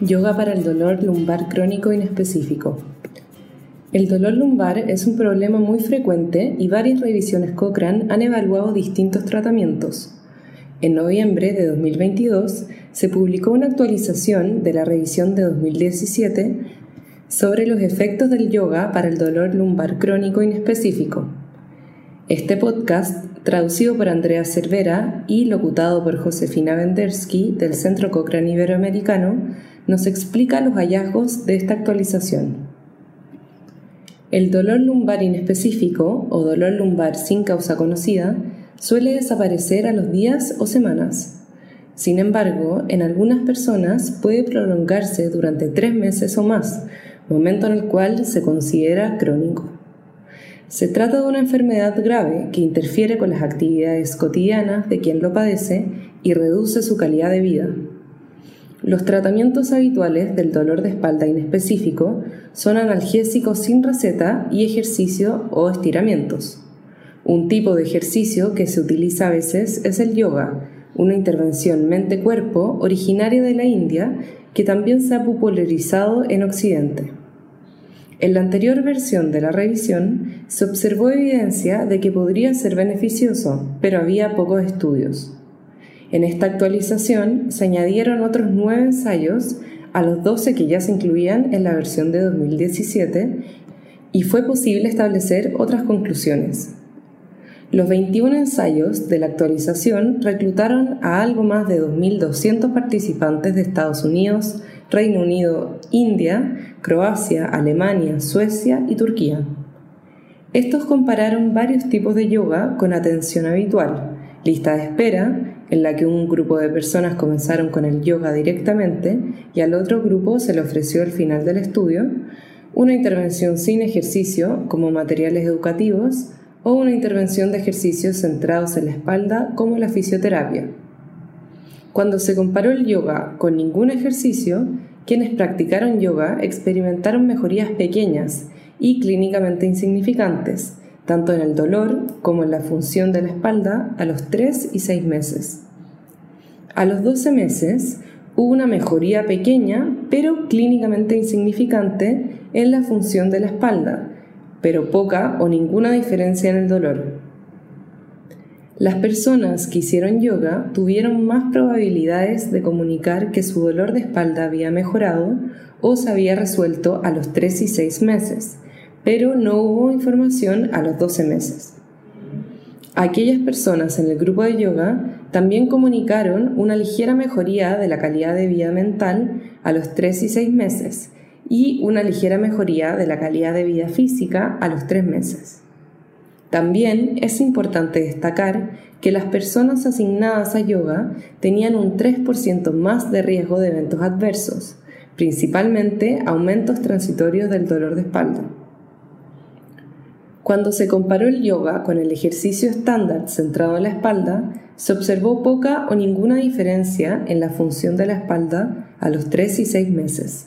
Yoga para el dolor lumbar crónico inespecífico. El dolor lumbar es un problema muy frecuente y varias revisiones Cochrane han evaluado distintos tratamientos. En noviembre de 2022 se publicó una actualización de la revisión de 2017 sobre los efectos del yoga para el dolor lumbar crónico inespecífico. Este podcast, traducido por Andrea Cervera y locutado por Josefina Vendersky del Centro Cochrane Iberoamericano, nos explica los hallazgos de esta actualización. El dolor lumbar inespecífico o dolor lumbar sin causa conocida suele desaparecer a los días o semanas. Sin embargo, en algunas personas puede prolongarse durante tres meses o más, momento en el cual se considera crónico. Se trata de una enfermedad grave que interfiere con las actividades cotidianas de quien lo padece y reduce su calidad de vida. Los tratamientos habituales del dolor de espalda inespecífico son analgésicos sin receta y ejercicio o estiramientos. Un tipo de ejercicio que se utiliza a veces es el yoga, una intervención mente-cuerpo originaria de la India que también se ha popularizado en Occidente. En la anterior versión de la revisión se observó evidencia de que podría ser beneficioso, pero había pocos estudios. En esta actualización se añadieron otros nueve ensayos a los 12 que ya se incluían en la versión de 2017 y fue posible establecer otras conclusiones. Los 21 ensayos de la actualización reclutaron a algo más de 2.200 participantes de Estados Unidos, Reino Unido, India, Croacia, Alemania, Suecia y Turquía. Estos compararon varios tipos de yoga con atención habitual, lista de espera, en la que un grupo de personas comenzaron con el yoga directamente y al otro grupo se le ofreció al final del estudio una intervención sin ejercicio como materiales educativos o una intervención de ejercicios centrados en la espalda como la fisioterapia. Cuando se comparó el yoga con ningún ejercicio, quienes practicaron yoga experimentaron mejorías pequeñas y clínicamente insignificantes, tanto en el dolor como en la función de la espalda a los 3 y 6 meses. A los 12 meses hubo una mejoría pequeña, pero clínicamente insignificante, en la función de la espalda, pero poca o ninguna diferencia en el dolor. Las personas que hicieron yoga tuvieron más probabilidades de comunicar que su dolor de espalda había mejorado o se había resuelto a los 3 y 6 meses, pero no hubo información a los 12 meses. Aquellas personas en el grupo de yoga también comunicaron una ligera mejoría de la calidad de vida mental a los 3 y 6 meses y una ligera mejoría de la calidad de vida física a los 3 meses. También es importante destacar que las personas asignadas a yoga tenían un 3% más de riesgo de eventos adversos, principalmente aumentos transitorios del dolor de espalda. Cuando se comparó el yoga con el ejercicio estándar centrado en la espalda, se observó poca o ninguna diferencia en la función de la espalda a los 3 y 6 meses.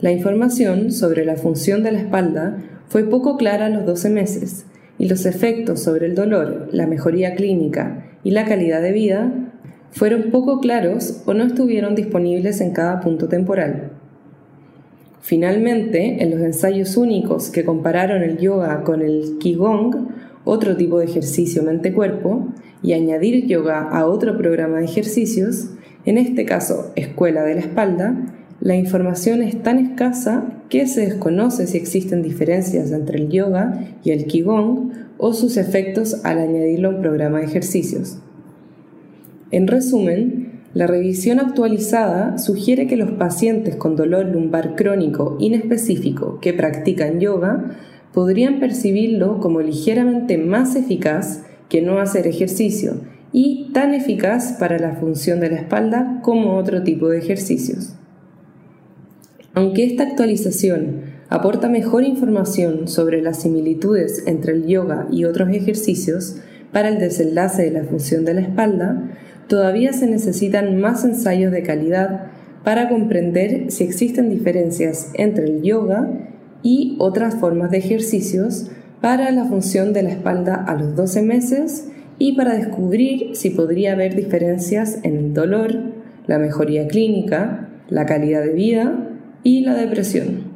La información sobre la función de la espalda fue poco clara a los 12 meses y los efectos sobre el dolor, la mejoría clínica y la calidad de vida fueron poco claros o no estuvieron disponibles en cada punto temporal. Finalmente, en los ensayos únicos que compararon el yoga con el Qigong, otro tipo de ejercicio mente-cuerpo, y añadir yoga a otro programa de ejercicios, en este caso escuela de la espalda, la información es tan escasa que se desconoce si existen diferencias entre el yoga y el Qigong o sus efectos al añadirlo a un programa de ejercicios. En resumen, la revisión actualizada sugiere que los pacientes con dolor lumbar crónico inespecífico que practican yoga podrían percibirlo como ligeramente más eficaz que no hacer ejercicio y tan eficaz para la función de la espalda como otro tipo de ejercicios. Aunque esta actualización aporta mejor información sobre las similitudes entre el yoga y otros ejercicios para el desenlace de la función de la espalda, todavía se necesitan más ensayos de calidad para comprender si existen diferencias entre el yoga y otras formas de ejercicios para la función de la espalda a los 12 meses y para descubrir si podría haber diferencias en el dolor, la mejoría clínica, la calidad de vida y la depresión.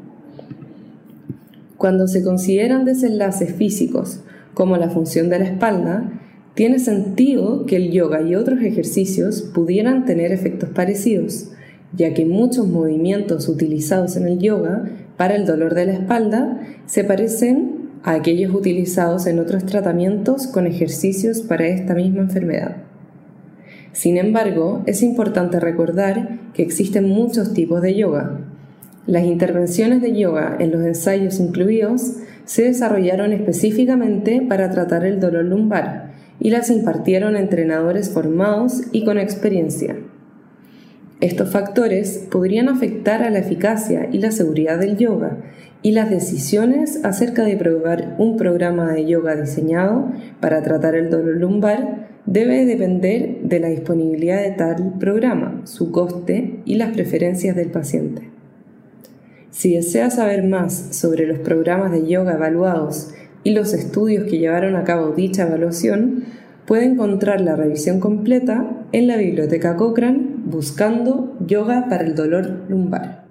Cuando se consideran desenlaces físicos como la función de la espalda, tiene sentido que el yoga y otros ejercicios pudieran tener efectos parecidos, ya que muchos movimientos utilizados en el yoga para el dolor de la espalda se parecen a aquellos utilizados en otros tratamientos con ejercicios para esta misma enfermedad. Sin embargo, es importante recordar que existen muchos tipos de yoga. Las intervenciones de yoga en los ensayos incluidos se desarrollaron específicamente para tratar el dolor lumbar y las impartieron entrenadores formados y con experiencia. Estos factores podrían afectar a la eficacia y la seguridad del yoga y las decisiones acerca de probar un programa de yoga diseñado para tratar el dolor lumbar debe depender de la disponibilidad de tal programa, su coste y las preferencias del paciente. Si desea saber más sobre los programas de yoga evaluados y los estudios que llevaron a cabo dicha evaluación, puede encontrar la revisión completa en la biblioteca Cochrane buscando yoga para el dolor lumbar.